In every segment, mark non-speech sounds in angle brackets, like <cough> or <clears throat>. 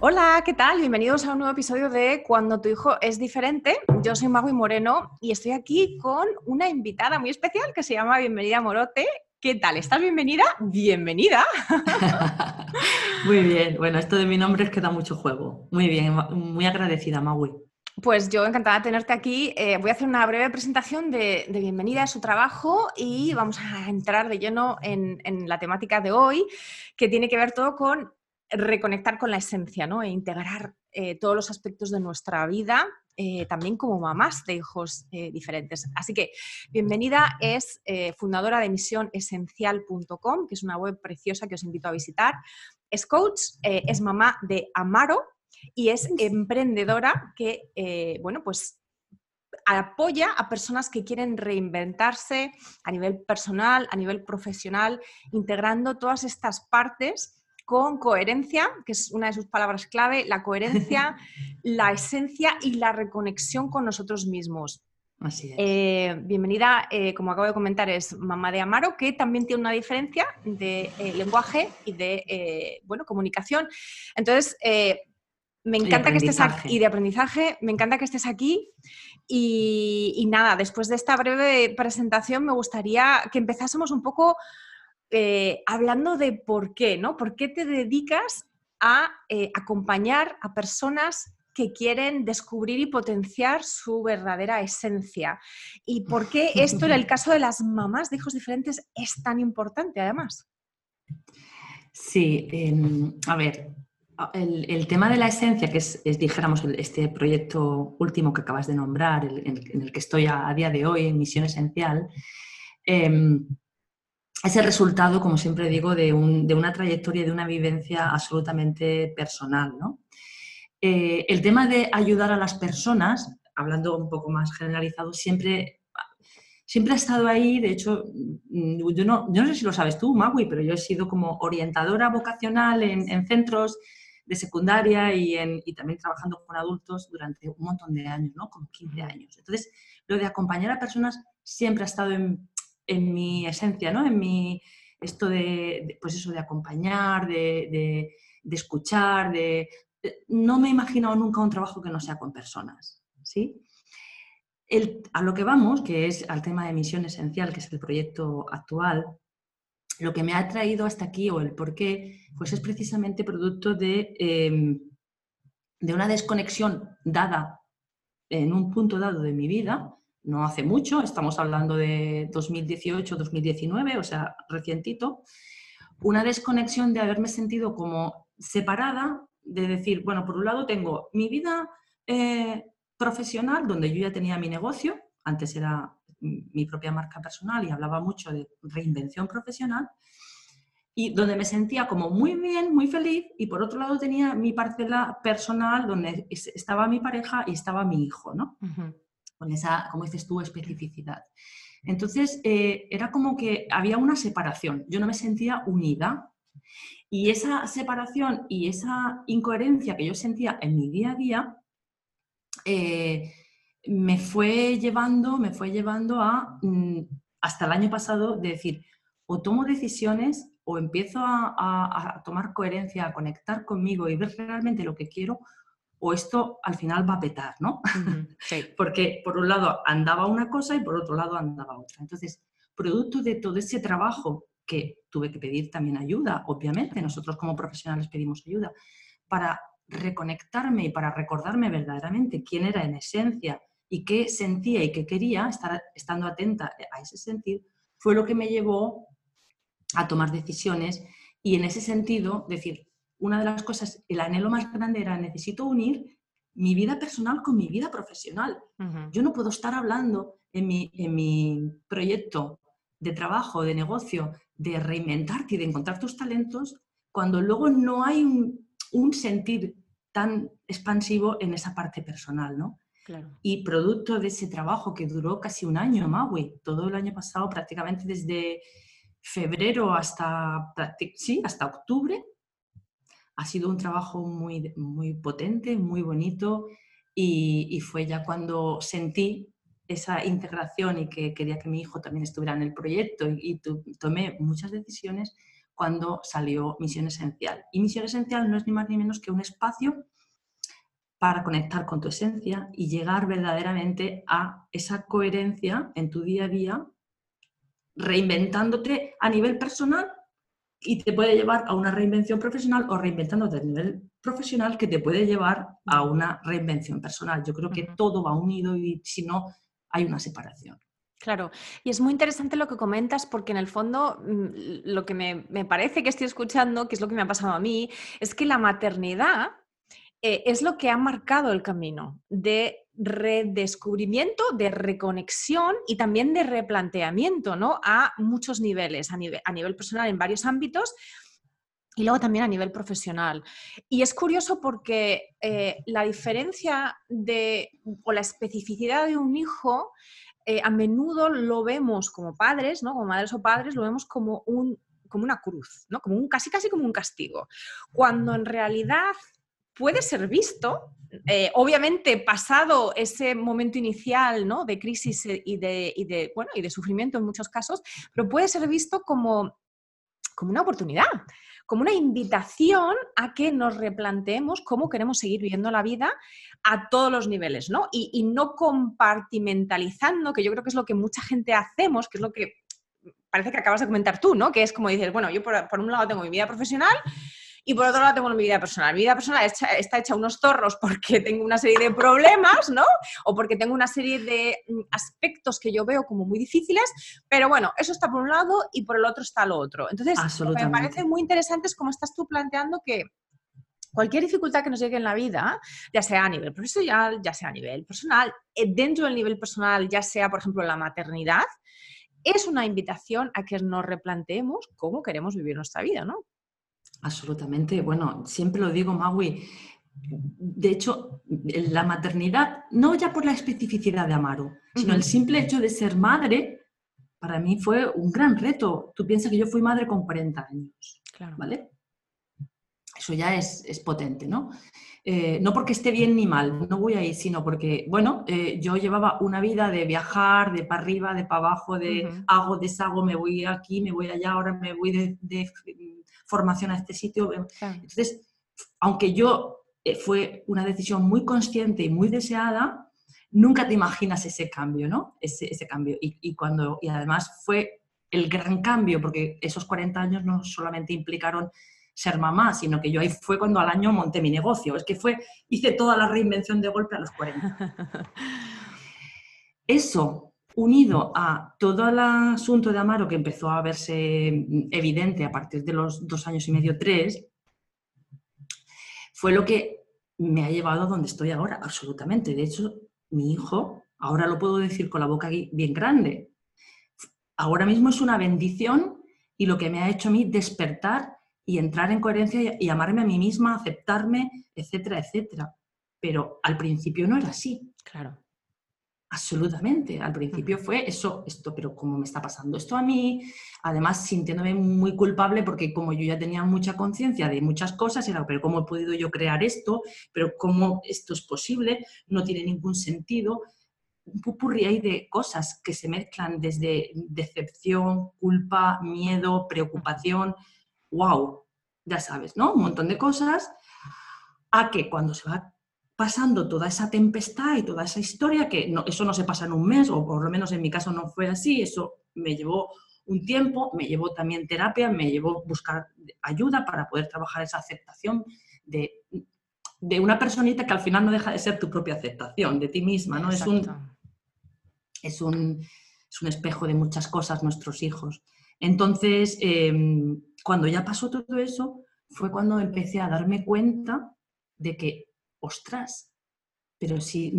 Hola, ¿qué tal? Bienvenidos a un nuevo episodio de Cuando tu hijo es diferente. Yo soy Magui Moreno y estoy aquí con una invitada muy especial que se llama Bienvenida Morote. ¿Qué tal? ¿Estás bienvenida? Bienvenida. <laughs> muy bien. Bueno, esto de mi nombre es que da mucho juego. Muy bien, muy agradecida, Magui. Pues yo encantada de tenerte aquí. Eh, voy a hacer una breve presentación de, bienvenida a su trabajo y vamos a entrar de lleno en, la temática de hoy, que tiene que ver todo con reconectar con la esencia ¿no? e integrar eh, todos los aspectos de nuestra vida, eh, también como mamás de hijos diferentes. Así que bienvenida es fundadora de misionesencial.com, que es una web preciosa que os invito a visitar. Es coach, es mamá de Amaro, y es emprendedora que, eh, bueno, pues apoya a personas que quieren reinventarse a nivel personal, a nivel profesional, integrando todas estas partes con coherencia, que es una de sus palabras clave, la coherencia, <laughs> la esencia y la reconexión con nosotros mismos. Así es. Eh, bienvenida, eh, como acabo de comentar, es mamá de Amaro, que también tiene una diferencia de lenguaje y de bueno, comunicación. Entonces, me encanta que estés aquí y de aprendizaje, me encanta que estés aquí. Y, nada, después de esta breve presentación me gustaría que empezásemos un poco eh, hablando de por qué, ¿no? ¿Por qué te dedicas a eh, acompañar a personas que quieren descubrir y potenciar su verdadera esencia? ¿Y por qué esto en el caso de las mamás de hijos diferentes es tan importante además? Sí, em, a ver, el, tema de la esencia, que es, dijéramos, este proyecto último que acabas de nombrar, en el que estoy a, día de hoy, en Misión Esencial, em, es el resultado, como siempre digo, de, una trayectoria de una vivencia absolutamente personal. Eh, el tema de ayudar a las personas, hablando un poco más generalizado, siempre siempre ha estado ahí, de hecho, mm, yo no, no sé si lo sabes tú, Magui, pero yo he sido como orientadora vocacional en, en centros de secundaria y, también trabajando con adultos durante un montón de años, ¿no? Como 15 años. Entonces, lo de acompañar a personas siempre ha estado en, en mi esencia, ¿no? En mi, esto de, pues eso, de acompañar, de, de, escuchar, de... No me he imaginado nunca un trabajo que no sea con personas, ¿sí? A lo que vamos, que es al tema de misión esencial, que es el proyecto actual, lo que me ha traído hasta aquí o el por qué, pues es precisamente producto de, em, de una desconexión dada en un punto dado de mi vida, no hace mucho, estamos hablando de 2018-2019, o sea, recientito, una desconexión de haberme sentido como separada, de decir, bueno, por un lado tengo mi vida eh, profesional, donde yo ya tenía mi negocio, antes era mi propia marca personal y hablaba mucho de reinvención profesional, y donde me sentía como muy bien, muy feliz, y por otro lado tenía mi parcela personal donde estaba mi pareja y estaba mi hijo, ¿no? Con esa, como dices tú, especificidad. Entonces, eh, era como que había una separación, yo no me sentía unida, y esa separación y esa incoherencia que yo sentía en mi día a día, eh, me fue llevando, me fue llevando a, mm, hasta el año pasado, de decir, o tomo decisiones o empiezo a, tomar coherencia, a conectar conmigo y ver realmente lo que quiero, o esto al final va a petar, ¿no? <laughs> Porque por un lado andaba una cosa y por otro lado andaba otra. Entonces, producto de todo ese trabajo que tuve que pedir también ayuda, obviamente, nosotros como profesionales pedimos ayuda, para reconectarme y para recordarme verdaderamente quién era en esencia y qué sentía y qué quería, estar, estando atenta a ese sentido, fue lo que me llevó a tomar decisiones y en ese sentido, decir, una de las cosas, el anhelo más grande era necesito unir mi vida personal con mi vida profesional. Yo no puedo estar hablando en mi, en mi proyecto de trabajo, de negocio, de reinventarte y de encontrar tus talentos cuando luego no hay un, sentir tan expansivo en esa parte personal, ¿no? Y producto de ese trabajo que duró casi un año, Maui, todo el año pasado, prácticamente desde febrero hasta, sí, hasta octubre, ha sido un trabajo muy, muy potente, muy bonito y, fue ya cuando sentí esa integración y que quería que mi hijo también estuviera en el proyecto y, tomé muchas decisiones cuando salió Misión Esencial. Y Misión Esencial no es ni más ni menos que un espacio para conectar con tu esencia y llegar verdaderamente a esa coherencia en tu día a día, reinventándote a nivel personal y te puede llevar a una reinvención profesional o reinventándote a nivel profesional que te puede llevar a una reinvención personal. Yo creo que todo va unido y si no, hay una separación. Claro, y es muy interesante lo que comentas porque en el fondo mm, lo que me, me, parece que estoy escuchando, que es lo que me ha pasado a mí, es que la maternidad eh, es lo que ha marcado el camino de redescubrimiento, de reconexión y también de replanteamiento, ¿no? A muchos niveles, a nivel, personal en varios ámbitos y luego también a nivel profesional. Y es curioso porque eh, la diferencia de, o la especificidad de un hijo, eh, a menudo lo vemos como padres, ¿no? como madres o padres, lo vemos como, un, como una cruz, ¿no? como un, casi casi como un castigo. Cuando en realidad puede ser visto, eh, obviamente pasado ese momento inicial ¿no? de crisis eh, y de, bueno, y de sufrimiento en muchos casos, pero puede ser visto como, como una oportunidad, como una invitación a que nos replanteemos cómo queremos seguir viviendo la vida a todos los niveles, ¿no? Y, no compartimentalizando, que yo creo que es lo que mucha gente hacemos, que es lo que parece que acabas de comentar tú, ¿no? Que es como dices, bueno, yo por un lado tengo mi vida profesional, y por otro lado tengo mi vida personal. Mi vida personal está hecha unos zorros porque tengo una serie de problemas, ¿no? O porque tengo una serie de mm, aspectos que yo veo como muy difíciles, pero bueno, eso está por un lado y por el otro está lo otro. Entonces, me parece muy interesante es como estás tú planteando que cualquier dificultad que nos llegue en la vida, ya sea a nivel profesional, ya sea a nivel personal, eh, dentro del nivel personal, ya sea, por ejemplo, la maternidad, es una invitación a que nos replanteemos cómo queremos vivir nuestra vida, ¿no? Absolutamente. Bueno, siempre lo digo, Maui. De hecho, la maternidad, no ya por la especificidad de Amaro, sino el simple hecho de ser madre, para mí fue un gran reto. Tú piensas que yo fui madre con 40 años, ¿vale? Eso ya es, potente, ¿no? Eh, no porque esté bien ni mal, no voy ahí, sino porque, bueno, eh, yo llevaba una vida de viajar, de para arriba, de para abajo, de hago, deshago, me voy aquí, me voy allá, ahora me voy de formación a este sitio. Entonces, aunque yo eh, fue una decisión muy consciente y muy deseada, nunca te imaginas ese cambio, ¿no? Ese, cambio. Y, cuando, y además fue el gran cambio, porque esos 40 años no solamente implicaron ser mamá, sino que yo ahí fue cuando al año monté mi negocio. Es que fue, hice toda la reinvención de golpe a los 40. <laughs> Eso unido a todo el asunto de Amaro que empezó a verse evidente a partir de los dos años y medio, tres, fue lo que me ha llevado a donde estoy ahora, absolutamente. De hecho, mi hijo, ahora lo puedo decir con la boca bien grande, ahora mismo es una bendición y lo que me ha hecho a mí despertar y entrar en coherencia y amarme a mí misma, aceptarme, etcétera, etcétera. Pero al principio no era así. Claro. Absolutamente. Al principio fue eso, esto, pero ¿cómo me está pasando esto a mí? Además, sintiéndome muy culpable porque como yo ya tenía mucha conciencia de muchas cosas, era, pero ¿cómo he podido yo crear esto? ¿Pero cómo esto es posible? No tiene ningún sentido. Un pupurri ahí de cosas que se mezclan desde decepción, culpa, miedo, preocupación. ¡Wow! Ya sabes, ¿no? Un montón de cosas a que cuando se va pasando toda esa tempestad y toda esa historia, que no, eso no se pasa en un mes, o por lo menos en mi caso no fue así, eso me llevó un tiempo, me llevó también terapia, me llevó buscar ayuda para poder trabajar esa aceptación de, de una personita que al final no deja de ser tu propia aceptación de ti misma, ¿no? Es un, es un, es, un, espejo de muchas cosas nuestros hijos. Entonces, em, cuando ya pasó todo eso, fue cuando empecé a darme cuenta de que ostras, pero si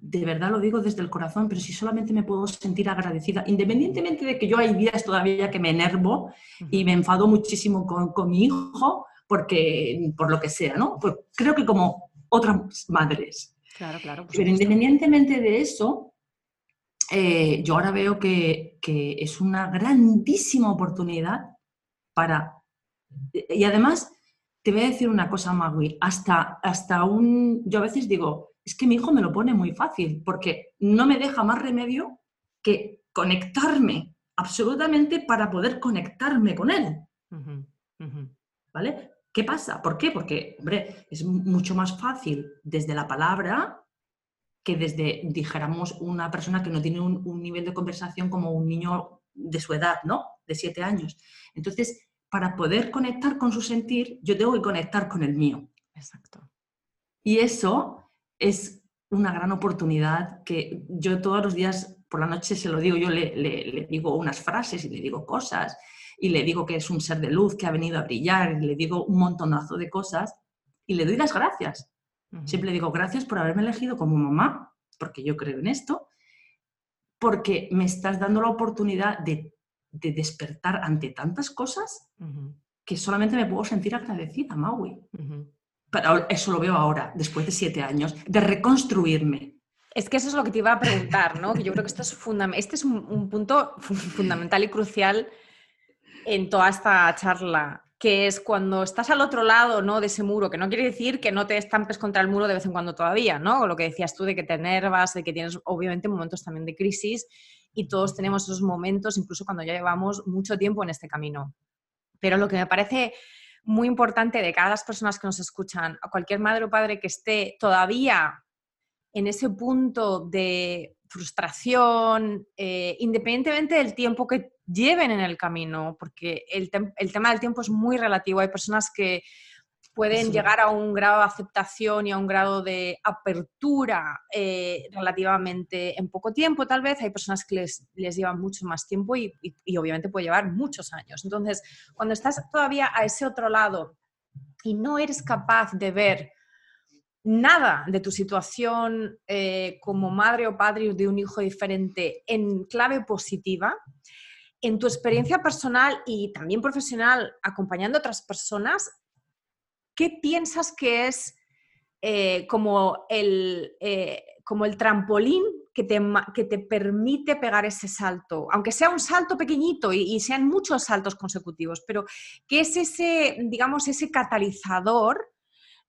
de verdad lo digo desde el corazón, pero si solamente me puedo sentir agradecida, independientemente de que yo hay días todavía que me enervo y me enfado muchísimo con, mi hijo, porque, por lo que sea, ¿no? Pues creo que como otras madres. Claro, claro. Pero independientemente de eso, eh, yo ahora veo que, que, es una grandísima oportunidad para... Y además, te voy a decir una cosa, Magui, hasta, hasta un... Yo a veces digo, es que mi hijo me lo pone muy fácil, porque no me deja más remedio que conectarme absolutamente para poder conectarme con él. ¿Vale? ¿Qué pasa? ¿Por qué? Porque, hombre, es mucho más fácil desde la palabra que desde, dijéramos, una persona que no tiene un, un nivel de conversación como un niño de su edad, ¿no? De siete años. Entonces, para poder conectar con su sentir, yo tengo que conectar con el mío. Exacto. Y eso es una gran oportunidad que yo todos los días por la noche se lo digo, yo le, digo unas frases y le digo cosas y le digo que es un ser de luz que ha venido a brillar y le digo un montonazo de cosas y le doy las gracias. Siempre le digo gracias por haberme elegido como mamá, porque yo creo en esto, porque me estás dando la oportunidad de, despertar ante tantas cosas que solamente me puedo sentir agradecida, Maui. Pero eso lo veo ahora, después de siete años, de reconstruirme. Es que eso es lo que te iba a preguntar, ¿no? yo creo que esto es este es un, punto fundamental y crucial en toda esta charla, que es cuando estás al otro lado ¿no? de ese muro, que no quiere decir que no te estampes contra el muro de vez en cuando todavía, ¿no? Lo que decías tú de que te enervas, de que tienes obviamente momentos también de crisis y todos tenemos esos momentos, incluso cuando ya llevamos mucho tiempo en este camino. Pero lo que me parece muy importante de cada las personas que nos escuchan, a cualquier madre o padre que esté todavía en ese punto de frustración, eh, independientemente del tiempo que lleven en el camino, porque el, tema del tiempo es muy relativo. Hay personas que pueden llegar a un grado de aceptación y a un grado de apertura eh, relativamente en poco tiempo, tal vez. Hay personas que les, les llevan mucho más tiempo y, y, obviamente puede llevar muchos años. Entonces, cuando estás todavía a ese otro lado y no eres capaz de ver nada de tu situación eh, como madre o padre de un hijo diferente en clave positiva, en tu experiencia personal y también profesional acompañando a otras personas, ¿qué piensas que es eh, como, el, eh, como el trampolín que te, que te, permite pegar ese salto? Aunque sea un salto pequeñito y, sean muchos saltos consecutivos, pero ¿qué es ese, digamos, ese catalizador?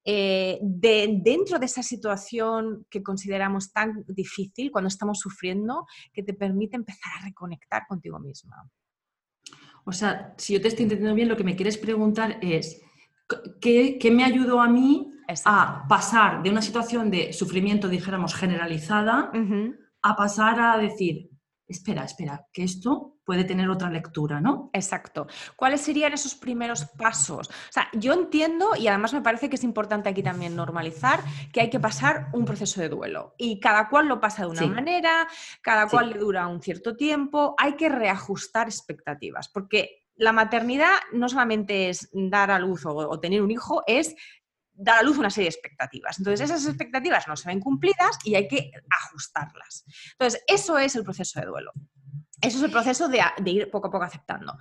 Eh, de, dentro de esa situación que consideramos tan difícil cuando estamos sufriendo, que te permite empezar a reconectar contigo misma. O sea, si yo te estoy entendiendo bien, lo que me quieres preguntar es, ¿qué, me ayudó a mí a pasar de una situación de sufrimiento, dijéramos, generalizada, a pasar a decir, espera, espera, que esto puede tener otra lectura, ¿no? Exacto. ¿Cuáles serían esos primeros pasos? O sea, yo entiendo y además me parece que es importante aquí también normalizar que hay que pasar un proceso de duelo y cada cual lo pasa de una manera, cada cual le dura un cierto tiempo, hay que reajustar expectativas porque la maternidad no solamente es dar a luz o tener un hijo, es da a luz una serie de expectativas. Entonces, esas expectativas no se ven cumplidas y hay que ajustarlas. Entonces, eso es el proceso de duelo. Eso es el proceso de, ir poco a poco aceptando.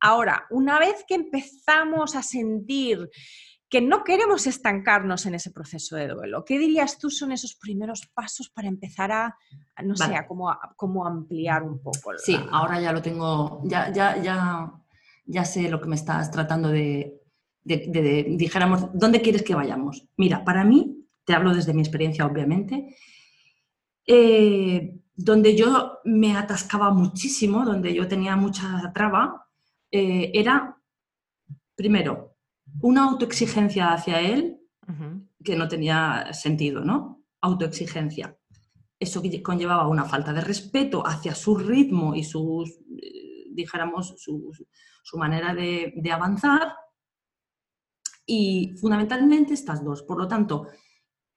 Ahora, una vez que empezamos a sentir que no queremos estancarnos en ese proceso de duelo, ¿qué dirías tú son esos primeros pasos para empezar a, no sé, a cómo, ampliar un poco? Sí, ahora ya lo tengo, ya, ya, ya, ya sé lo que me estás tratando de, dijéramos, ¿dónde quieres que vayamos? Mira, para mí, te hablo desde mi experiencia, obviamente, eh, donde yo me atascaba muchísimo, donde yo tenía mucha traba, eh, era, primero, una autoexigencia hacia él que no tenía sentido, ¿no? Autoexigencia. Eso conllevaba una falta de respeto hacia su ritmo y sus, eh, dijéramos, su, manera de, avanzar y fundamentalmente estas dos. Por lo tanto,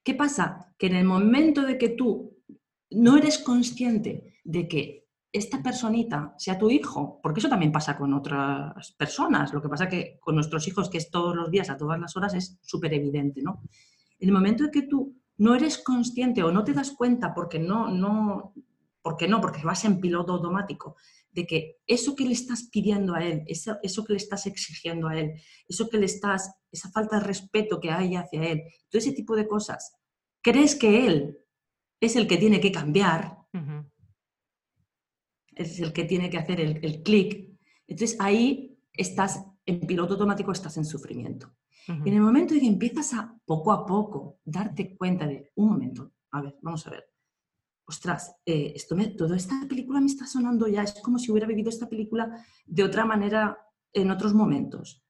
¿qué pasa? Que en el momento de que tú no eres consciente de que esta personita sea tu hijo, porque eso también pasa con otras personas, lo que pasa que con nuestros hijos, que es todos los días, a todas las horas, es súper evidente, ¿no? En el momento de que tú no eres consciente o no te das cuenta porque no, no, porque no, porque vas en piloto automático, de que eso que le estás pidiendo a él, eso, eso que le estás exigiendo a él, eso que le estás, esa falta de respeto que hay hacia él, todo ese tipo de cosas, crees que él es el que tiene que cambiar, es el que tiene que hacer el, el clic, entonces ahí estás en piloto automático, estás en sufrimiento. Y en el momento en que empiezas a poco a poco darte cuenta de, un momento, a ver, vamos a ver, ostras, eh, esto me, toda esta película me está sonando ya, es como si hubiera vivido esta película de otra manera en otros momentos.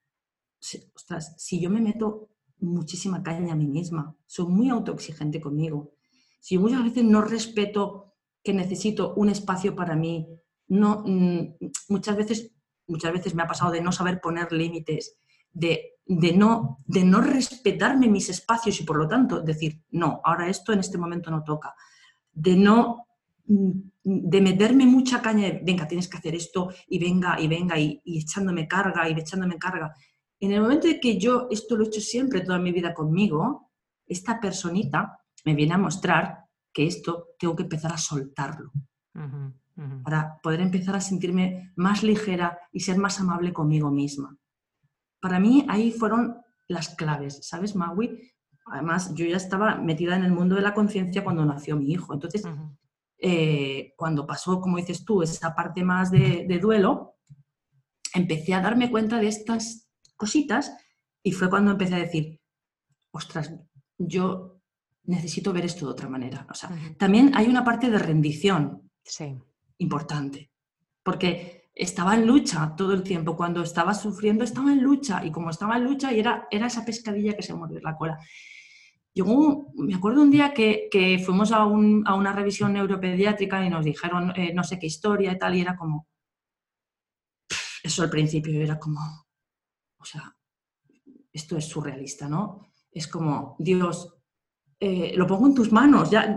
ostras, si yo me meto muchísima caña a mí misma, soy muy autoexigente conmigo, si muchas veces no respeto que necesito un espacio para mí, no, mm, muchas, veces, muchas veces me ha pasado de no saber poner límites, de, de, no, de no respetarme mis espacios y por lo tanto decir, no, ahora esto en este momento no toca de no, mm, de meterme mucha caña, de, venga, tienes que hacer esto, y venga, y venga, y, echándome carga, y echándome carga. En el momento de que yo esto lo he hecho siempre toda mi vida conmigo, esta personita me viene a mostrar que esto tengo que empezar a soltarlo. Para poder empezar a sentirme más ligera y ser más amable conmigo misma. Para mí ahí fueron las claves, ¿sabes, Maui? Además yo ya estaba metida en el mundo de la conciencia cuando nació mi hijo. Entonces, eh, cuando pasó, como dices tú, esa parte más de, duelo, empecé a darme cuenta de estas cositas y fue cuando empecé a decir, ostras, yo necesito ver esto de otra manera. O sea, también hay una parte de rendición importante, porque estaba en lucha todo el tiempo. Cuando estaba sufriendo, estaba en lucha. Y como estaba en lucha, y era, era esa pescadilla que se muerde la cola me acuerdo un día que, fuimos a, una revisión neuropediátrica y nos dijeron eh, no sé qué historia y tal, y era como, eso al principio era como, o sea, esto es surrealista, ¿no? Es como, Dios, eh, lo pongo en tus manos, ya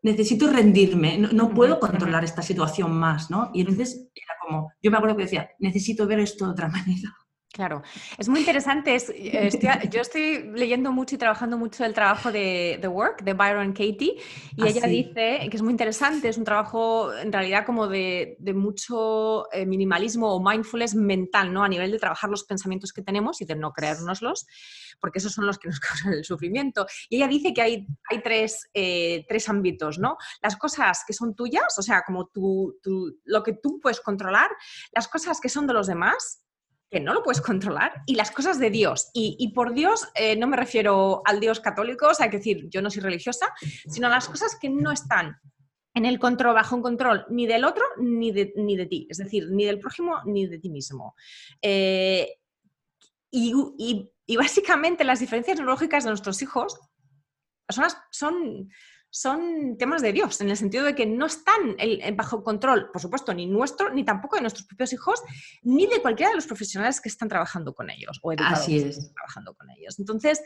necesito rendirme, no, puedo controlar esta situación más, ¿no? Y entonces era como, yo me acuerdo que decía, necesito ver esto de otra <laughs> manera. Claro, es muy interesante. Eh, <laughs> yo estoy leyendo mucho y trabajando mucho el trabajo de The Work de Byron Katie y ah, ella dice que es muy interesante, es un trabajo en realidad como de, mucho eh, minimalismo o mindfulness mental, ¿no? A nivel de trabajar los pensamientos que tenemos y de no creérnoslos, porque esos son los que nos <laughs> causan el sufrimiento. Y ella dice que hay, hay tres, eh, tres ámbitos, ¿no? Las cosas que son tuyas, o sea, como tú, lo que tú puedes controlar, las cosas que son de los demás que no lo puedes controlar, y las cosas de Dios. Y, por Dios eh, no me refiero al Dios católico, o sea, hay que decir, yo no soy religiosa, sino a las cosas que no están en el control, bajo un control ni del otro ni de, ni de ti, es decir, ni del prójimo ni de ti mismo. Eh, y, básicamente las diferencias neurológicas de nuestros hijos son, son son temas de Dios, en el sentido de que no están bajo control, por supuesto, ni nuestro, ni tampoco de nuestros propios hijos, ni de cualquiera de los profesionales que están trabajando con ellos o educadores Así que están trabajando con ellos. Entonces,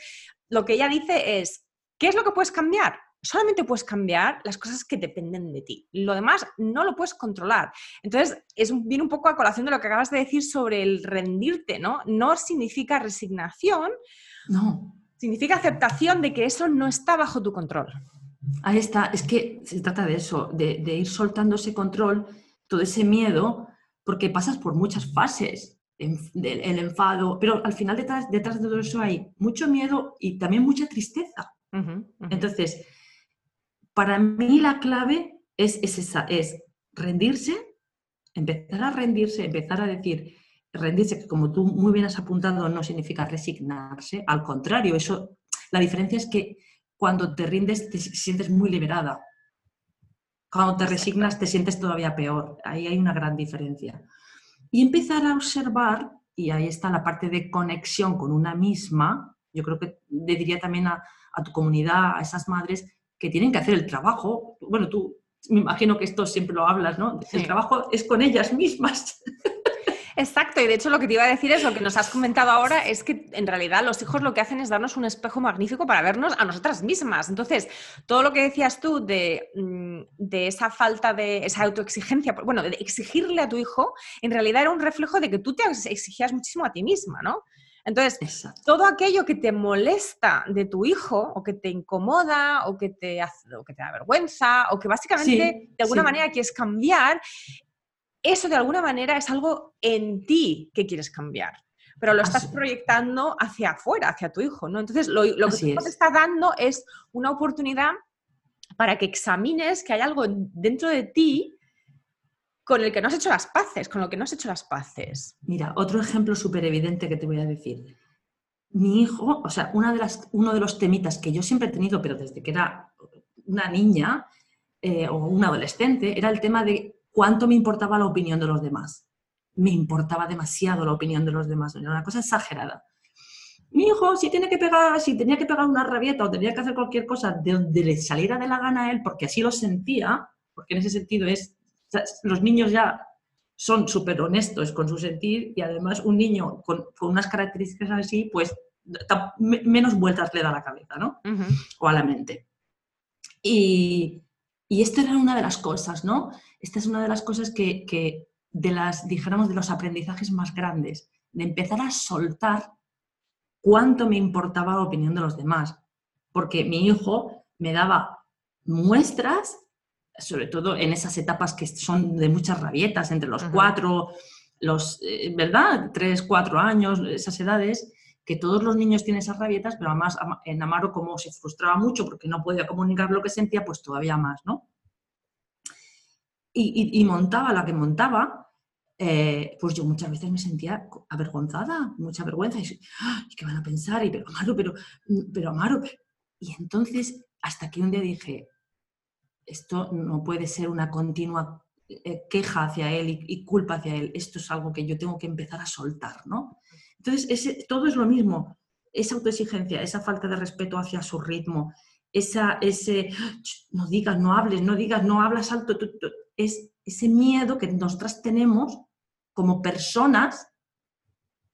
lo que ella dice es, ¿qué es lo que puedes cambiar? Solamente puedes cambiar las cosas que dependen de ti. Lo demás no lo puedes controlar. Entonces, es, viene un poco a colación de lo que acabas de decir sobre el rendirte, ¿no? No significa resignación, no. Significa aceptación de que eso no está bajo tu control. Ahí está, es que se trata de eso, de, ir soltando ese control, todo ese miedo, porque pasas por muchas fases, el, enfado, pero al final detrás, detrás, de todo eso hay mucho miedo y también mucha tristeza. Entonces, para mí la clave es, es, esa, es rendirse, empezar a rendirse, empezar a decir, rendirse, que como tú muy bien has apuntado, no significa resignarse, al contrario, eso, la diferencia es que cuando te rindes te sientes muy liberada. Cuando te resignas te sientes todavía peor. Ahí hay una gran diferencia. Y empezar a observar, y ahí está la parte de conexión con una misma, yo creo que le diría también a, tu comunidad, a esas madres que tienen que hacer el trabajo. Bueno, tú me imagino que esto siempre lo hablas, ¿no? El trabajo es con ellas mismas. <laughs> Exacto, y de hecho lo que te iba a decir es lo que nos has comentado ahora, es que en realidad los hijos lo que hacen es darnos un espejo magnífico para vernos a nosotras mismas. Entonces, todo lo que decías tú de, mm, esa falta de esa autoexigencia, bueno, de exigirle a tu hijo, en realidad era un reflejo de que tú te exigías muchísimo a ti misma, ¿no? Entonces, todo aquello que te molesta de tu hijo o que te incomoda o que te, hace, o que te da vergüenza o que básicamente de alguna manera quieres cambiar, eso de alguna manera es algo en ti que quieres cambiar pero lo estás proyectando hacia afuera, hacia tu hijo, ¿no? Entonces, lo, lo que te está dando es una oportunidad para que examines que hay algo dentro de ti con el que no has hecho las paces, con lo que no has hecho las paces. Mira, otro ejemplo súper evidente que te voy a decir. Mi hijo, o sea, una de las, uno de los temitas que yo siempre he tenido, pero desde que era una niña eh, o un adolescente, era el tema de cuánto me importaba la opinión de los demás me importaba demasiado la opinión de los demás, era una cosa exagerada. Mi hijo, si tiene que pegar, si tenía que pegar una rabieta o tenía que hacer cualquier cosa de donde le saliera de la gana a él, porque así lo sentía, porque en ese sentido es, los niños ya son súper honestos con su sentir y además un niño con, unas características así, pues menos vueltas le da a la cabeza, ¿no? O a la mente. Y, y esto era una de las cosas, ¿no? Esta es una de las cosas que, que de las, dijéramos, de los aprendizajes más grandes, de empezar a soltar cuánto me importaba la opinión de los demás. Porque mi hijo me daba muestras, sobre todo en esas etapas que son de muchas rabietas, entre los cuatro, los, eh, ¿verdad? Tres, cuatro años, esas edades, que todos los niños tienen esas rabietas, pero además en Amaro como se frustraba mucho porque no podía comunicar lo que sentía, pues todavía más, ¿no? Y, montaba la que montaba, eh, pues yo muchas veces me sentía avergonzada, mucha vergüenza, y, ¿qué van a pensar? Y, pero Amaro, pero, pero Amaro. Y entonces, hasta que un día dije, esto no puede ser una continua eh, queja hacia él y, culpa hacia él, esto es algo que yo tengo que empezar a soltar, ¿no? Entonces, ese, todo es lo mismo, esa autoexigencia, esa falta de respeto hacia su ritmo, esa, ese, no digas, no hables, no digas, no hablas alto, es ese miedo que nosotras tenemos como personas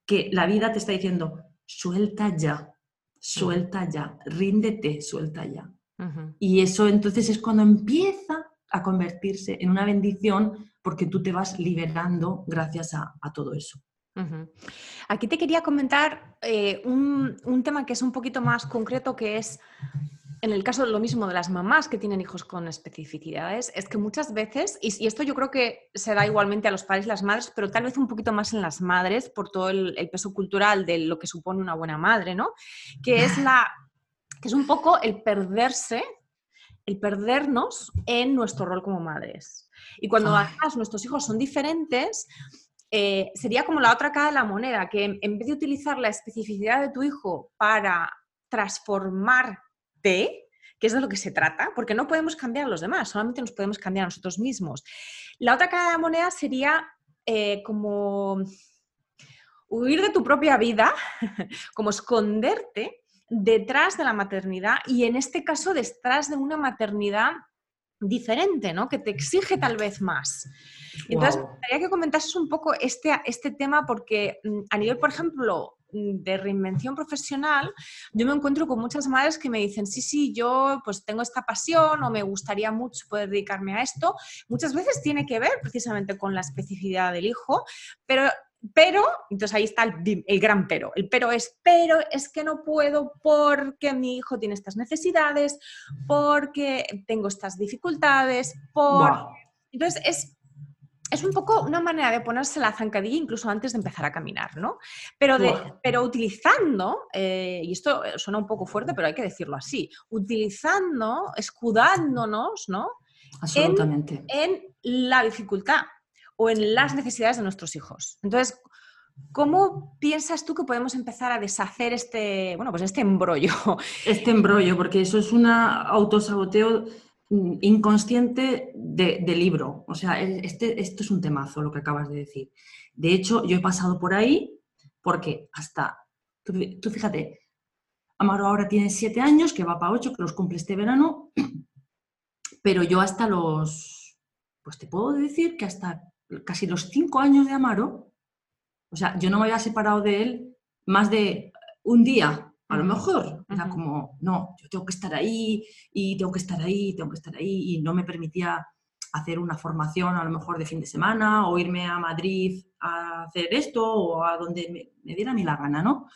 que la vida te está diciendo, suelta ya, suelta ya, ríndete, suelta ya. Y eso entonces es cuando empieza a convertirse en una bendición porque tú te vas liberando gracias a, todo eso. Aquí te quería comentar eh, un, un, tema que es un poquito más concreto, que es en el caso de lo mismo de las mamás que tienen hijos con especificidades, es que muchas veces, y, esto yo creo que se da igualmente a los padres y las madres, pero tal vez un poquito más en las madres por todo el, peso cultural de lo que supone una buena madre, ¿no? Que es, la, que es un poco el perderse, el perdernos en nuestro rol como madres. Y cuando además nuestros hijos son diferentes, eh, sería como la otra cara de la moneda, que en vez de utilizar la especificidad de tu hijo para transformar que es de lo que se trata, porque no podemos cambiar a los demás, solamente nos podemos cambiar a nosotros mismos. La otra cara de la moneda sería eh, como huir de tu propia vida, <laughs> como esconderte detrás de la maternidad y en este caso detrás de una maternidad diferente, ¿no? Que te exige tal vez más. Entonces, me gustaría que comentases un poco este, este tema porque mm, a nivel, por ejemplo, de reinvención profesional, yo me encuentro con muchas madres que me dicen, sí, sí, yo pues tengo esta pasión o me gustaría mucho poder dedicarme a esto. Muchas veces tiene que ver precisamente con la especificidad del hijo, pero pero, entonces ahí está el, el, gran pero. El pero es, pero es que no puedo porque mi hijo tiene estas necesidades, porque tengo estas dificultades, por... Entonces es es un poco una manera de ponerse la zancadilla incluso antes de empezar a caminar, ¿no? Pero, pero utilizando, eh, y esto suena un poco fuerte, pero hay que decirlo así, utilizando, escudándonos, ¿no? Absolutamente. En, la dificultad o en las necesidades de nuestros hijos. Entonces, ¿Cómo piensas tú que podemos empezar a deshacer este, bueno, pues este embrollo? Este embrollo, porque eso es un autosaboteo inconsciente de, libro. O sea, este, esto es un temazo lo que acabas de decir. De hecho, yo he pasado por ahí porque hasta, tú, fíjate, Amaro ahora tiene siete años, que va para ocho, que los cumple este verano, <clears throat> pero yo hasta los, pues te puedo decir que hasta casi los cinco años de Amaro, o sea, yo no me había separado de él más de un día, a lo mejor era como, no, yo tengo que estar ahí y tengo que estar ahí, tengo que estar ahí y no me permitía hacer una formación a lo mejor de fin de semana o irme a Madrid a hacer esto o a donde me, diera a mí la gana, ¿no?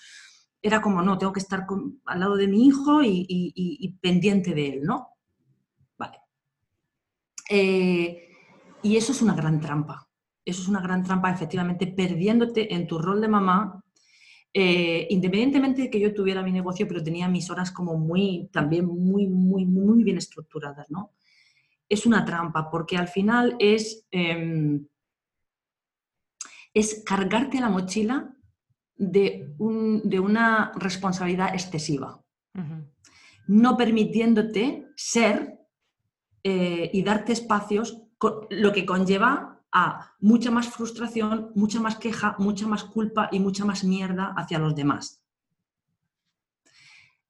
Era como, no, tengo que estar al lado de mi hijo y, pendiente de él, ¿no? Vale. Eh, y eso es una gran trampa, eso es una gran trampa, efectivamente, perdiéndote en tu rol de mamá, eh, independientemente de que yo tuviera mi negocio, pero tenía mis horas como muy, también muy, muy, muy bien estructuradas, ¿no? Es una trampa, porque al final es, em, es cargarte la mochila de, una responsabilidad excesiva, no permitiéndote ser eh, y darte espacios, lo que conlleva a mucha más frustración, mucha más queja, mucha más culpa y mucha más mierda hacia los demás.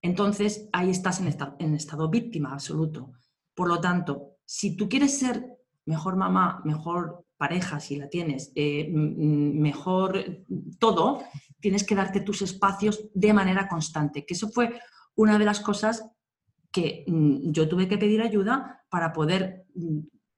Entonces, ahí estás en, estado víctima absoluto. Por lo tanto, si tú quieres ser mejor mamá, mejor pareja, si la tienes, eh, mejor todo, tienes que darte tus espacios de manera constante. Que eso fue una de las cosas que mm, yo tuve que pedir ayuda para poder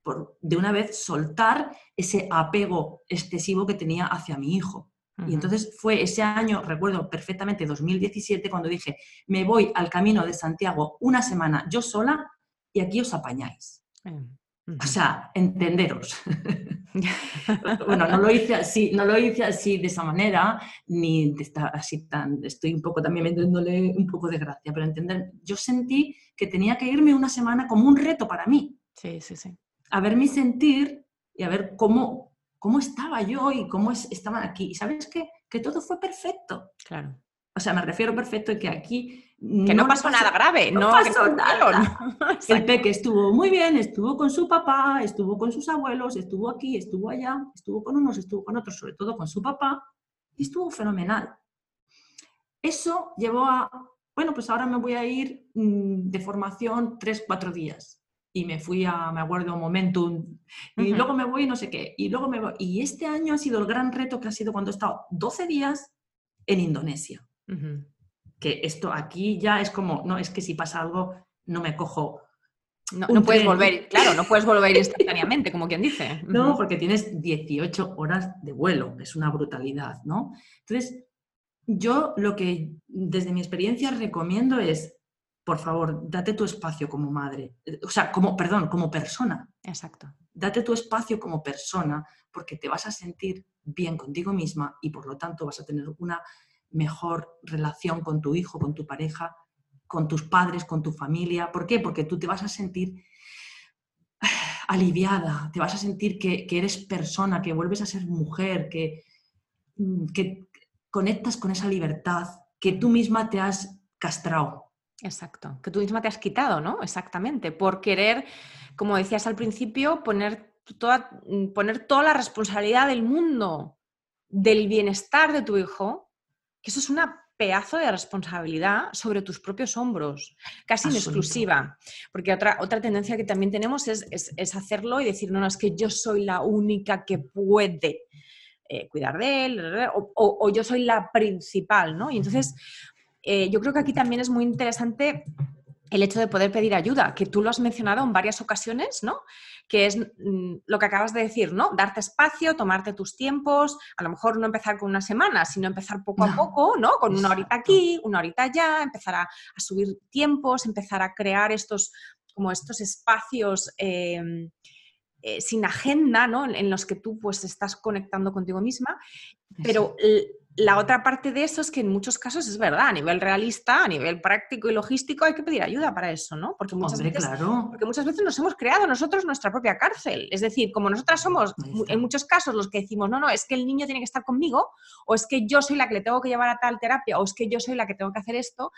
mm, de una vez soltar ese apego excesivo que tenía hacia mi hijo. Y entonces fue ese año, recuerdo perfectamente, 2017, cuando dije, me voy al camino de Santiago una semana yo sola y aquí os apañáis. O sea, entenderos. <laughs> bueno, no lo hice así, no lo hice así de esa manera, ni de estar así tan, estoy un poco también metiéndole un poco de gracia, pero entender, yo sentí que tenía que irme una semana como un reto para mí. Sí, sí, sí a ver mi sentir y a ver cómo, cómo estaba yo y cómo estaban aquí. Y sabes qué? Que todo fue perfecto. Claro. O sea, me refiero perfecto y que aquí... Que no, pasó, nada grave, no, pasó nada. <laughs> El peque estuvo muy bien, estuvo con su papá, estuvo con sus abuelos, estuvo aquí, estuvo allá, estuvo con unos, estuvo con otros, sobre todo con su papá, y estuvo fenomenal. Eso llevó a, bueno, pues ahora me voy a ir mm, de formación tres, cuatro días y me fui a, me acuerdo, Momentum, y luego me voy no sé qué, y luego me voy. Y este año ha sido el gran reto que ha sido cuando he estado 12 días en Indonesia. Que esto aquí ya es como, no, es que si pasa algo, no me cojo. No, puedes volver, claro, no puedes volver <laughs> instantáneamente, como quien dice. No, porque tienes 18 horas de vuelo, es una brutalidad, ¿no? Entonces, yo lo que desde mi experiencia recomiendo es por favor, date tu espacio como madre, o sea, como, perdón, como persona. Exacto. Date tu espacio como persona porque te vas a sentir bien contigo misma y por lo tanto vas a tener una mejor relación con tu hijo, con tu pareja, con tus padres, con tu familia. ¿Por qué? Porque tú te vas a sentir <sighs> aliviada, te vas a sentir que, eres persona, que vuelves a ser mujer, que, que conectas con esa libertad que tú misma te has castrado Exacto, que tú misma te has quitado, ¿no? Exactamente, por querer, como decías al principio, poner toda, mm, poner toda la responsabilidad del mundo del bienestar de tu hijo, que eso es una pedazo de responsabilidad sobre tus propios hombros, casi en exclusiva. Porque otra, otra tendencia que también tenemos es, hacerlo y decir, no, no, es que yo soy la única que puede eh, cuidar de él, o, o, yo soy la principal, ¿no? Y entonces eh, yo creo que aquí también es muy interesante el hecho de poder pedir ayuda, que tú lo has mencionado en varias ocasiones, ¿no? Que es mm, lo que acabas de decir, ¿no? Darte espacio, tomarte tus tiempos, a lo mejor no empezar con una semana, sino empezar poco a poco, ¿no? Con una horita aquí, una horita allá, empezar a, subir tiempos, empezar a crear estos, como estos espacios em, eh, sin agenda, ¿no? En, los que tú pues estás conectando contigo misma, pero la otra parte de eso es que en muchos casos es verdad, a nivel realista, a nivel práctico y logístico hay que pedir ayuda para eso, ¿no? Porque muchas, veces, porque muchas veces nos hemos creado nosotros nuestra propia cárcel. Es decir, como nosotras somos en muchos casos los que decimos, no, no, es que el niño tiene que estar conmigo, o es que yo soy la que le tengo que llevar a tal terapia, o es que yo soy la que tengo que hacer esto,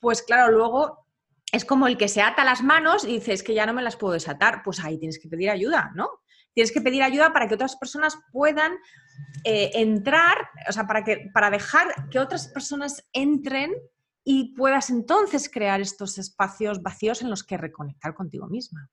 pues claro, luego es como el que se ata las manos y dice, es que ya no me las puedo desatar, pues ahí tienes que pedir ayuda, ¿no? Tienes que pedir ayuda para que otras personas puedan eh, entrar, o sea, para, que, para dejar que otras personas entren y puedas entonces crear estos espacios vacíos en los que reconectar contigo misma.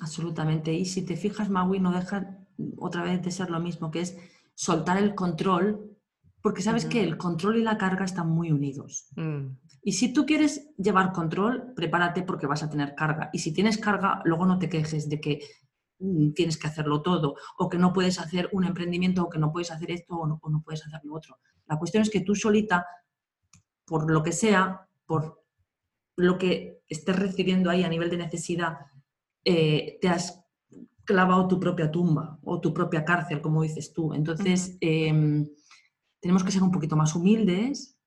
Absolutamente. Y si te fijas, Maui, no deja otra vez de ser lo mismo, que es soltar el control, porque sabes que el control y la carga están muy unidos. Mm. Y si tú quieres llevar control, prepárate porque vas a tener carga. Y si tienes carga, luego no te quejes de que tienes que hacerlo todo, o que no puedes hacer un emprendimiento, o que no puedes hacer esto, o no, puedes hacer lo otro. La cuestión es que tú solita, por lo que sea, por lo que estés recibiendo ahí a nivel de necesidad, eh, te has clavado tu propia tumba o tu propia cárcel, como dices tú. Entonces, em, tenemos que ser un poquito más humildes,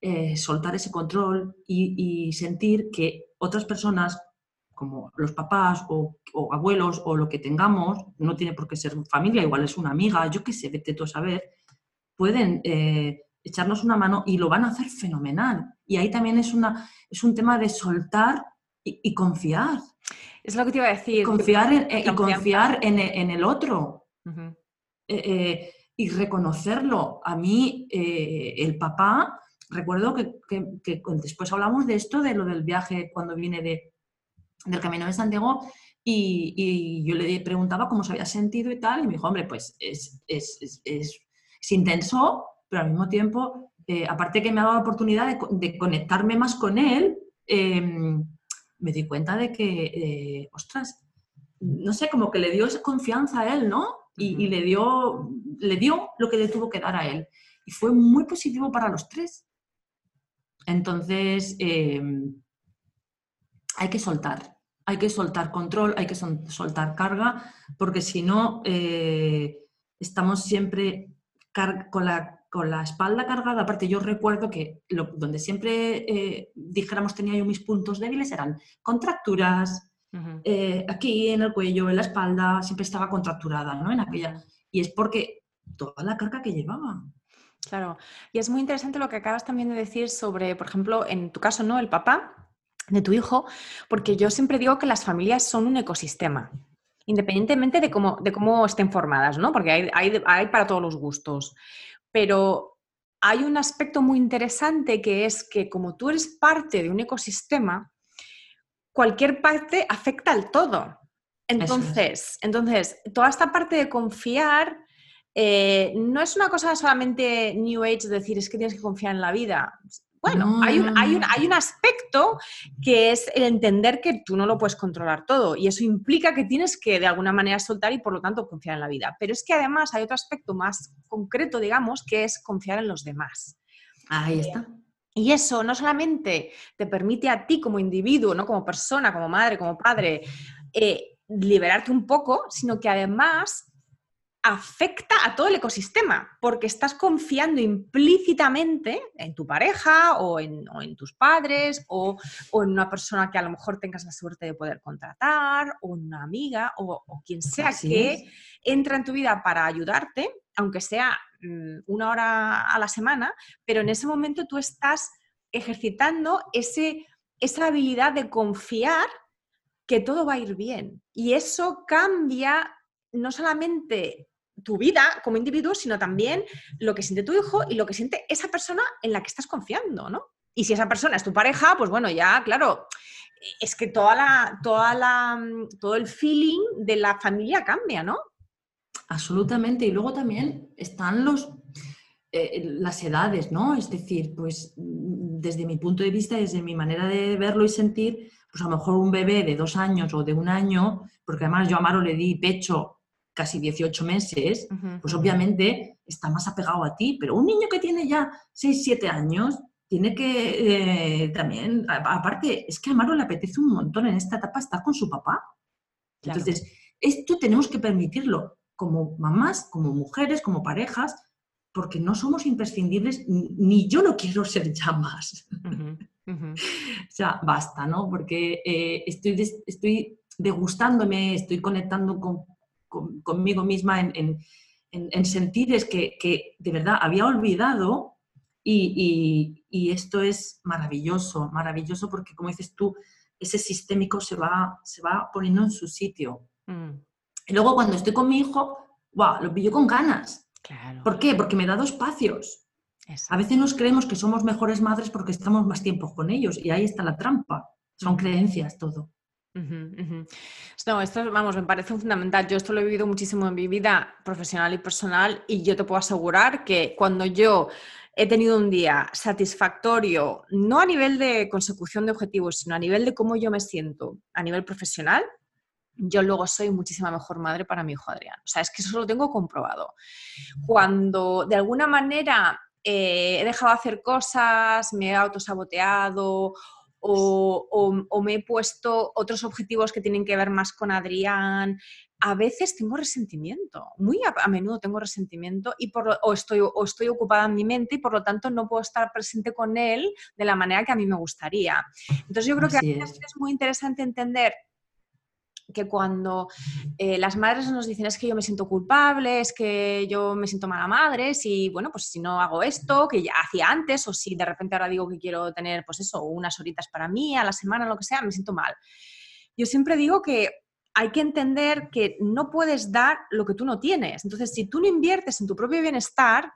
eh, soltar ese control y, sentir que otras personas, como los papás o, abuelos o lo que tengamos, no tiene por qué ser familia, igual es una amiga, yo qué sé, vete tú a saber, pueden eh, echarnos una mano y lo van a hacer fenomenal. Y ahí también es, una, es un tema de soltar y, confiar. Es lo que te iba a decir. Confiar en, eh, y confiar en, el otro. y reconocerlo. A mí, el papá, recuerdo que, después hablamos de esto, de lo del viaje cuando viene de, del Camino de Santiago, y, yo le preguntaba cómo se había sentido y tal, y me dijo, hombre, pues es, es, intenso, pero al mismo tiempo, eh, aparte que me ha dado la oportunidad de, conectarme más con él, em, me di cuenta de que, eh, ostras, no sé, como que le dio esa confianza a él, ¿no? Y, y, le, dio, le dio lo que le tuvo que dar a él. Y fue muy positivo para los tres. Entonces, em, hay que soltar, hay que soltar control, hay que soltar carga, porque si no, eh, estamos siempre con la, con la, espalda cargada. Aparte, yo recuerdo que donde siempre eh, dijéramos tenía yo mis puntos débiles eran contracturas, eh, aquí en el cuello, en la espalda, siempre estaba contracturada, ¿no? En aquella. Y es porque toda la carga que llevaba. Claro, y es muy interesante lo que acabas también de decir sobre, por ejemplo, en tu caso, ¿no? El papá de tu hijo, porque yo siempre digo que las familias son un ecosistema, independientemente de cómo, de cómo estén formadas, ¿no? Porque hay, hay para todos los gustos. Pero hay un aspecto muy interesante que es que como tú eres parte de un ecosistema, cualquier parte afecta al todo. Entonces, entonces, toda esta parte de confiar eh, no es una cosa solamente New Age decir es que tienes que confiar en la vida. Bueno, hay, un, hay, un, aspecto que es el entender que tú no lo puedes controlar todo y eso implica que tienes que de alguna manera soltar y por lo tanto confiar en la vida. Pero es que además hay otro aspecto más concreto, digamos, que es confiar en los demás. Ahí eh, está. Y eso no solamente te permite a ti como individuo, ¿no? como persona, como madre, como padre, eh, liberarte un poco, sino que además afecta a todo el ecosistema, porque estás confiando implícitamente en tu pareja o en, tus padres o, en una persona que a lo mejor tengas la suerte de poder contratar o una amiga o, quien sea que entra en tu vida para ayudarte, aunque sea mm, una hora a la semana, pero en ese momento tú estás ejercitando ese, esa habilidad de confiar que todo va a ir bien. Y eso cambia no solamente tu vida como individuo, sino también lo que siente tu hijo y lo que siente esa persona en la que estás confiando, ¿no? Y si esa persona es tu pareja, pues bueno, ya, claro, es que toda la, toda la, todo el feeling de la familia cambia, ¿no? Absolutamente. Y luego también están los, eh, las edades, ¿no? Es decir, pues desde mi punto de vista, desde mi manera de verlo y sentir, pues a lo mejor un bebé de dos años o de un año, porque además yo a Maro le di pecho casi 18 meses, pues obviamente está más apegado a ti, pero un niño que tiene ya 6, 7 años, tiene que eh, también, aparte, es que a Maro le apetece un montón en esta etapa estar con su papá. Entonces, esto tenemos que permitirlo como mamás, como mujeres, como parejas, porque no somos imprescindibles, ni yo no quiero ser ya más. <laughs> o sea, basta, ¿no? Porque eh, estoy, estoy degustándome, estoy conectando con conmigo misma en, en, sentires que, de verdad había olvidado y, esto es maravilloso, maravilloso porque como dices tú, ese sistémico se va, se va poniendo en su sitio. Mm. Y luego cuando estoy con mi hijo, wow, lo pillo con ganas. ¿Por qué? Porque me da dos espacios. A veces nos creemos que somos mejores madres porque estamos más tiempo con ellos y ahí está la trampa. Son creencias todo. No, esto, vamos, me parece fundamental. Yo esto lo he vivido muchísimo en mi vida profesional y personal y yo te puedo asegurar que cuando yo he tenido un día satisfactorio, no a nivel de consecución de objetivos, sino a nivel de cómo yo me siento a nivel profesional, yo luego soy muchísima mejor madre para mi hijo Adrián. O sea, es que eso lo tengo comprobado. Cuando de alguna manera eh, he dejado de hacer cosas, me he autosaboteado o, me he puesto otros objetivos que tienen que ver más con Adrián, a veces tengo resentimiento, muy a, menudo tengo resentimiento y por o, estoy, o estoy ocupada en mi mente y por lo tanto no puedo estar presente con él de la manera que a mí me gustaría. Entonces yo creo que es. es muy interesante entender que cuando eh, las madres nos dicen es que yo me siento culpable, es que yo me siento mala madre, si, bueno, pues si no hago esto, que ya hacía antes, o si de repente ahora digo que quiero tener, pues eso, unas horitas para mí a la semana, lo que sea, me siento mal. Yo siempre digo que hay que entender que no puedes dar lo que tú no tienes. Entonces, si tú no inviertes en tu propio bienestar,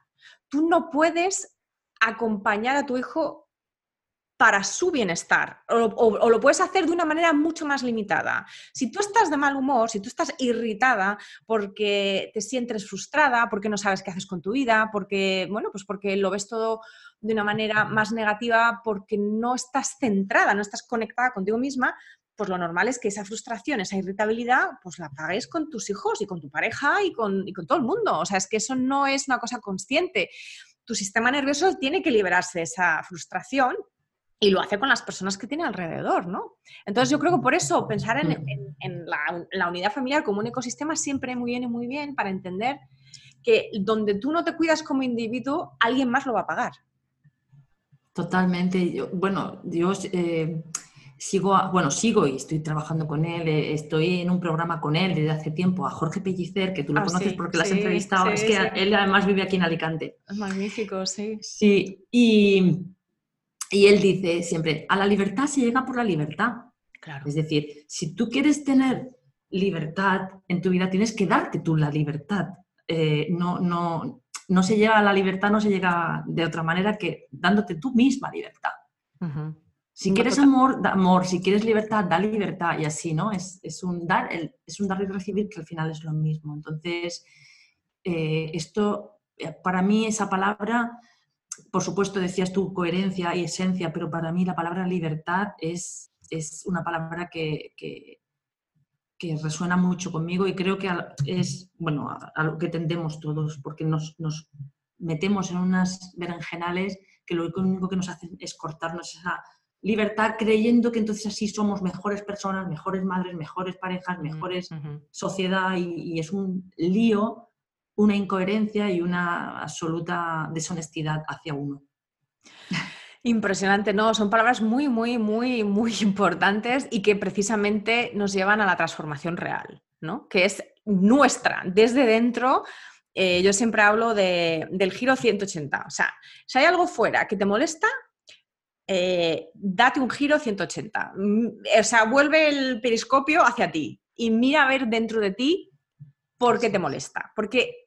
tú no puedes acompañar a tu hijo para su bienestar o, lo puedes hacer de una manera mucho más limitada. Si tú estás de mal humor, si tú estás irritada porque te sientes frustrada, porque no sabes qué haces con tu vida, porque, bueno, pues porque lo ves todo de una manera más negativa, porque no estás centrada, no estás conectada contigo misma, pues lo normal es que esa frustración, esa irritabilidad, pues la pagues con tus hijos y con tu pareja y con, y con todo el mundo. O sea, es que eso no es una cosa consciente. Tu sistema nervioso tiene que liberarse de esa frustración y lo hace con las personas que tiene alrededor, ¿no? Entonces yo creo que por eso pensar en, la, unidad familiar como un ecosistema siempre muy bien y muy bien para entender que donde tú no te cuidas como individuo, alguien más lo va a pagar. Totalmente. bueno, yo eh, sigo, bueno, sigo y estoy trabajando con él, eh, estoy en un programa con él desde hace tiempo, a Jorge Pellicer, que tú lo ah, conoces porque lo has entrevistado, es que él además vive aquí en Alicante. Magnífico, sí. Sí, y y él dice siempre, a la libertad se llega por la libertad. Claro. Es decir, si tú quieres tener libertad en tu vida, tienes que darte tú la libertad. Eh, no, no, no se llega a la libertad, no se llega de otra manera que dándote tú misma libertad. Si quieres amor, da amor. Si quieres libertad, da libertad. Y así, ¿no? Es, un, dar, es un dar y recibir que al final es lo mismo. Entonces, eh, esto, eh, para mí, esa palabra por supuesto, decías tú coherencia y esencia, pero para mí la palabra libertad es, es una palabra que, que, resuena mucho conmigo y creo que es bueno, a, lo que tendemos todos, porque nos, nos, metemos en unas berenjenales que lo único que nos hacen es cortarnos esa libertad creyendo que entonces así somos mejores personas, mejores madres, mejores parejas, mejores sociedad y, y es un lío una incoherencia y una absoluta deshonestidad hacia uno. Impresionante, no, son palabras muy, muy, muy, muy <laughs> importantes y que precisamente nos llevan a la transformación real, ¿no? Que es nuestra, desde dentro. Eh, yo siempre hablo del giro 180. O sea, si hay algo fuera que te molesta, eh, date un giro 180. Mm, o sea, vuelve el periscopio hacia ti y mira a ver dentro de ti por qué te molesta. Porque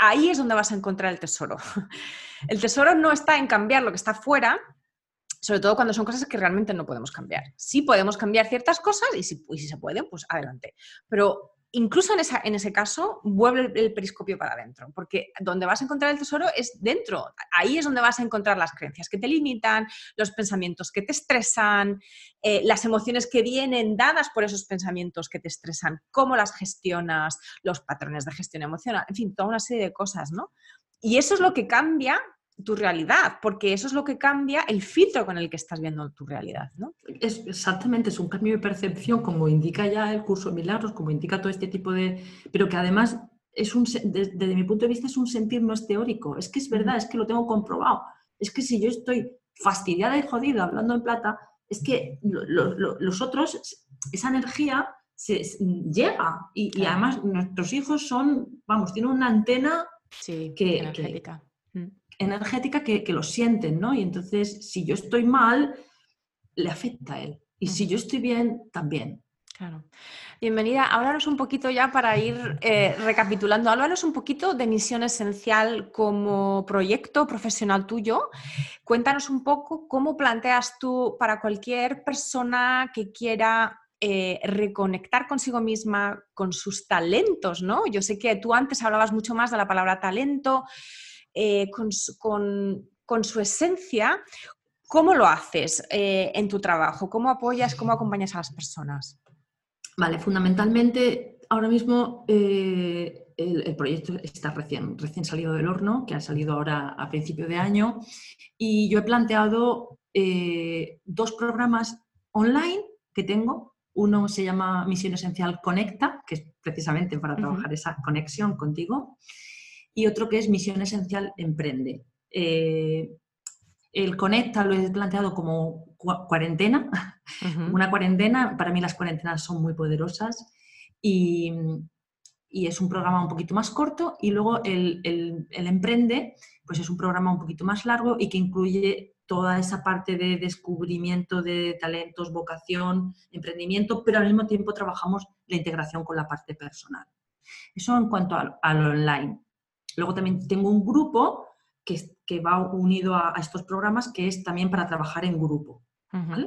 ahí es donde vas a encontrar el tesoro. <laughs> El tesoro no está en cambiar lo que está fuera, sobre todo cuando son cosas que realmente no podemos cambiar. Sí podemos cambiar ciertas cosas y si, y si se pueden, pues adelante. Pero incluso en, ese caso, vuelve el, periscopio para adentro, porque donde vas a encontrar el tesoro es dentro. Ahí es donde vas a encontrar las creencias que te limitan, los pensamientos que te estresan, eh, las emociones que vienen dadas por esos pensamientos que te estresan, cómo las gestionas, los patrones de gestión emocional, en fin, toda una serie de cosas, ¿no? Y eso es lo que cambia tu realidad, porque eso es lo que cambia el filtro con el que estás viendo tu realidad, ¿no? Es, exactamente, es un cambio de percepción, como indica ya el curso de milagros, como indica todo este tipo de... pero que además es un, desde, mi punto de vista es un sentir no es teórico, es que es verdad, es que lo tengo comprobado, es que si yo estoy fastidiada y jodida hablando en plata, es que los otros, esa energía se, llega y, además nuestros hijos son, vamos, tienen una antena que, energética energética que, lo sienten, ¿no? Y entonces, si yo estoy mal, le afecta a él. Y si yo estoy bien, también. Claro. Bienvenida. Háblanos un poquito ya para ir eh, recapitulando. Háblanos un poquito de Misión Esencial como proyecto profesional tuyo. Cuéntanos un poco cómo planteas tú para cualquier persona que quiera eh, reconectar consigo misma, con sus talentos, ¿no? Yo sé que tú antes hablabas mucho más de la palabra talento, eh, con, su, esencia, ¿cómo lo haces eh, en tu trabajo? ¿Cómo apoyas, cómo acompañas a las personas? Vale, fundamentalmente ahora mismo eh, el, proyecto está recién, recién salido del horno, que ha salido ahora a principio de año, y yo he planteado dos programas online que tengo Uno se llama Misión Esencial Conecta, que es precisamente para trabajar esa conexión contigo, y otro que es Misión Esencial Emprende. Eh, el Conecta lo he planteado como cuarentena, una cuarentena, para mí las cuarentenas son muy poderosas y, es un programa un poquito más corto y luego el, el, Emprende, pues es un programa un poquito más largo y que incluye toda esa parte de descubrimiento de talentos, vocación, emprendimiento, pero al mismo tiempo trabajamos la integración con la parte personal. Eso en cuanto al, online. Luego también tengo un grupo que, que va unido a, estos programas que es también para trabajar en grupo,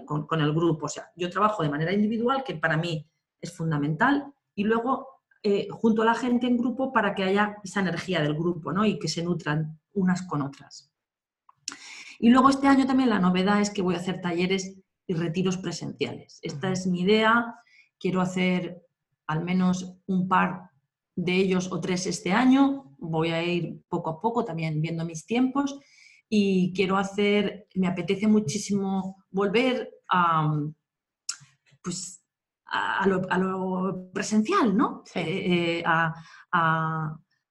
con, con, el grupo. O sea, yo trabajo de manera individual, que para mí es fundamental, y luego eh, junto a la gente en grupo para que haya esa energía del grupo ¿no? y que se nutran unas con otras. Y luego este año también la novedad es que voy a hacer talleres y retiros presenciales. Esta es mi idea. Quiero hacer al menos un par de ellos o tres este año. Voy a ir poco a poco también viendo mis tiempos y quiero hacer, me apetece muchísimo volver a, pues, a, lo, presencial, ¿no? Eh, eh, a,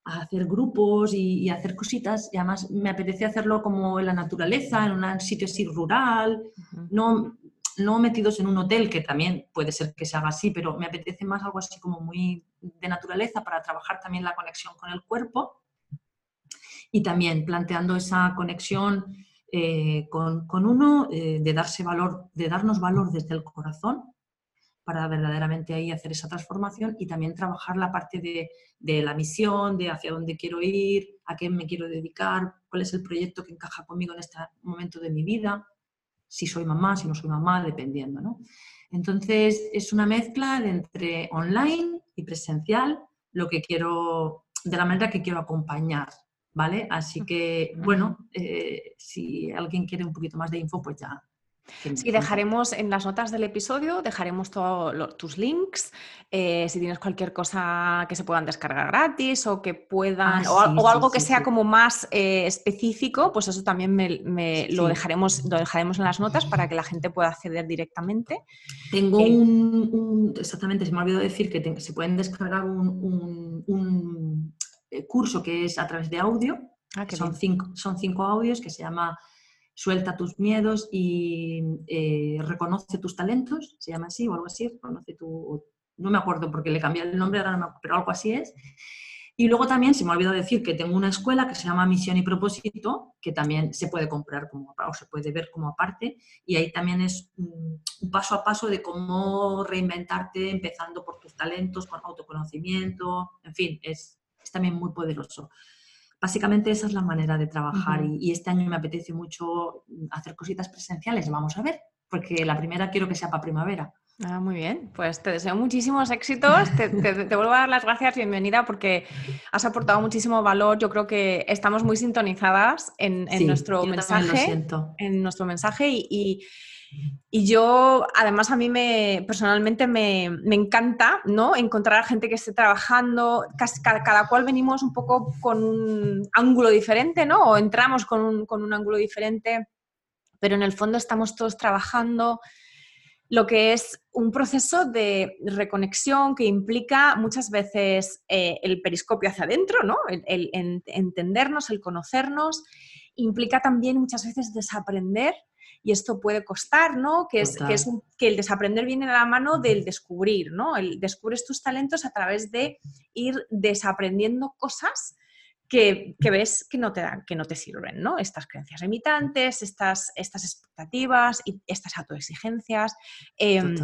hacer grupos y, hacer cositas. Y además me apetece hacerlo como en la naturaleza, en un sitio así rural, no, no metidos en un hotel, que también puede ser que se haga así, pero me apetece más algo así como muy de naturaleza para trabajar también la conexión con el cuerpo. Y también planteando esa conexión eh, con, uno, eh, de darse valor, de darnos valor desde el corazón para verdaderamente ahí hacer esa transformación y también trabajar la parte de, la misión, de hacia dónde quiero ir, a qué me quiero dedicar, cuál es el proyecto que encaja conmigo en este momento de mi vida, si soy mamá, si no soy mamá, dependiendo. ¿no? Entonces, es una mezcla de entre online y presencial, lo que quiero, de la manera que quiero acompañar. ¿Vale? Así que, bueno, eh, si alguien quiere un poquito más de info, pues ya, Sí, dejaremos en las notas del episodio, dejaremos todos tus links, eh, si tienes cualquier cosa que se puedan descargar gratis o que puedan, ah, o, algo que sea como más eh, específico, pues eso también me, lo, dejaremos, lo dejaremos en las notas para que la gente pueda acceder directamente. Tengo eh, un, exactamente, se me ha olvidado decir que se pueden descargar un, curso que es a través de audio, ah, son, cinco, son cinco audios que se llama suelta tus miedos y eh, reconoce tus talentos, se llama así o algo así, reconoce tu, no me acuerdo porque le cambié el nombre, pero algo así es. Y luego también se me ha olvidado decir que tengo una escuela que se llama Misión y Propósito, que también se puede comprar como o se puede ver como aparte, y ahí también es un, paso a paso de cómo reinventarte empezando por tus talentos, con autoconocimiento, en fin, es, es también muy poderoso. Básicamente esa es la manera de trabajar y, este año me apetece mucho hacer cositas presenciales, vamos a ver, porque la primera quiero que sea para primavera. Ah, muy bien, pues te deseo muchísimos éxitos, te, vuelvo a dar las gracias, bienvenida, porque has aportado muchísimo valor. Yo creo que estamos muy sintonizadas en, nuestro mensaje, en nuestro mensaje y y yo, además, a mí me personalmente me, encanta ¿no? encontrar gente que esté trabajando, cada, cual venimos un poco con un ángulo diferente, ¿no? O entramos con un, ángulo diferente, pero en el fondo estamos todos trabajando lo que es un proceso de reconexión que implica muchas veces eh, el periscopio hacia adentro, ¿no? el, entendernos, el conocernos, implica también muchas veces desaprender y esto puede costar, ¿no? Que, es, que, es que el desaprender viene a la mano del descubrir, ¿no? El descubres tus talentos a través de ir desaprendiendo cosas que, ves que no te dan, que no te sirven, ¿no? Estas creencias limitantes, estas, estas expectativas y estas autoexigencias. Em,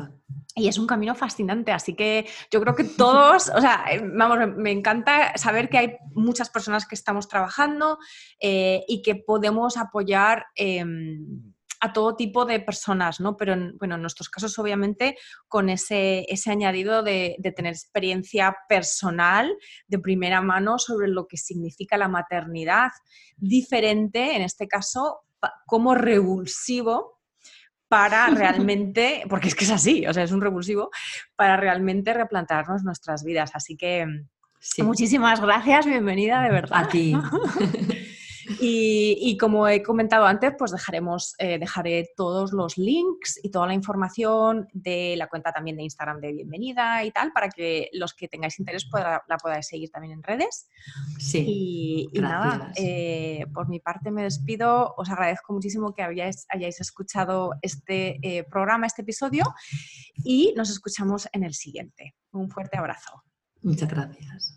y es un camino fascinante, así que yo creo que todos, o sea, em, vamos, me, encanta saber que hay muchas personas que estamos trabajando eh, y que podemos apoyar em, a todo tipo de personas, ¿no? Pero en, bueno, en nuestros casos, obviamente, con ese, ese añadido de, tener experiencia personal de primera mano sobre lo que significa la maternidad, diferente, en este caso, como revulsivo para <laughs> realmente, porque es que es así, o sea, es un revulsivo, para realmente replantarnos nuestras vidas. Así que muchísimas gracias, bienvenida de verdad. A ti. <laughs> Y, como he comentado antes, pues dejaremos, eh, dejaré todos los links y toda la información de la cuenta también de Instagram de Bienvenida y tal, para que los que tengáis interés la podáis seguir también en redes. Sí. Y, nada, eh, por mi parte me despido. Os agradezco muchísimo que hayáis, hayáis escuchado este eh, programa, este episodio, y nos escuchamos en el siguiente. Un fuerte abrazo. Muchas gracias.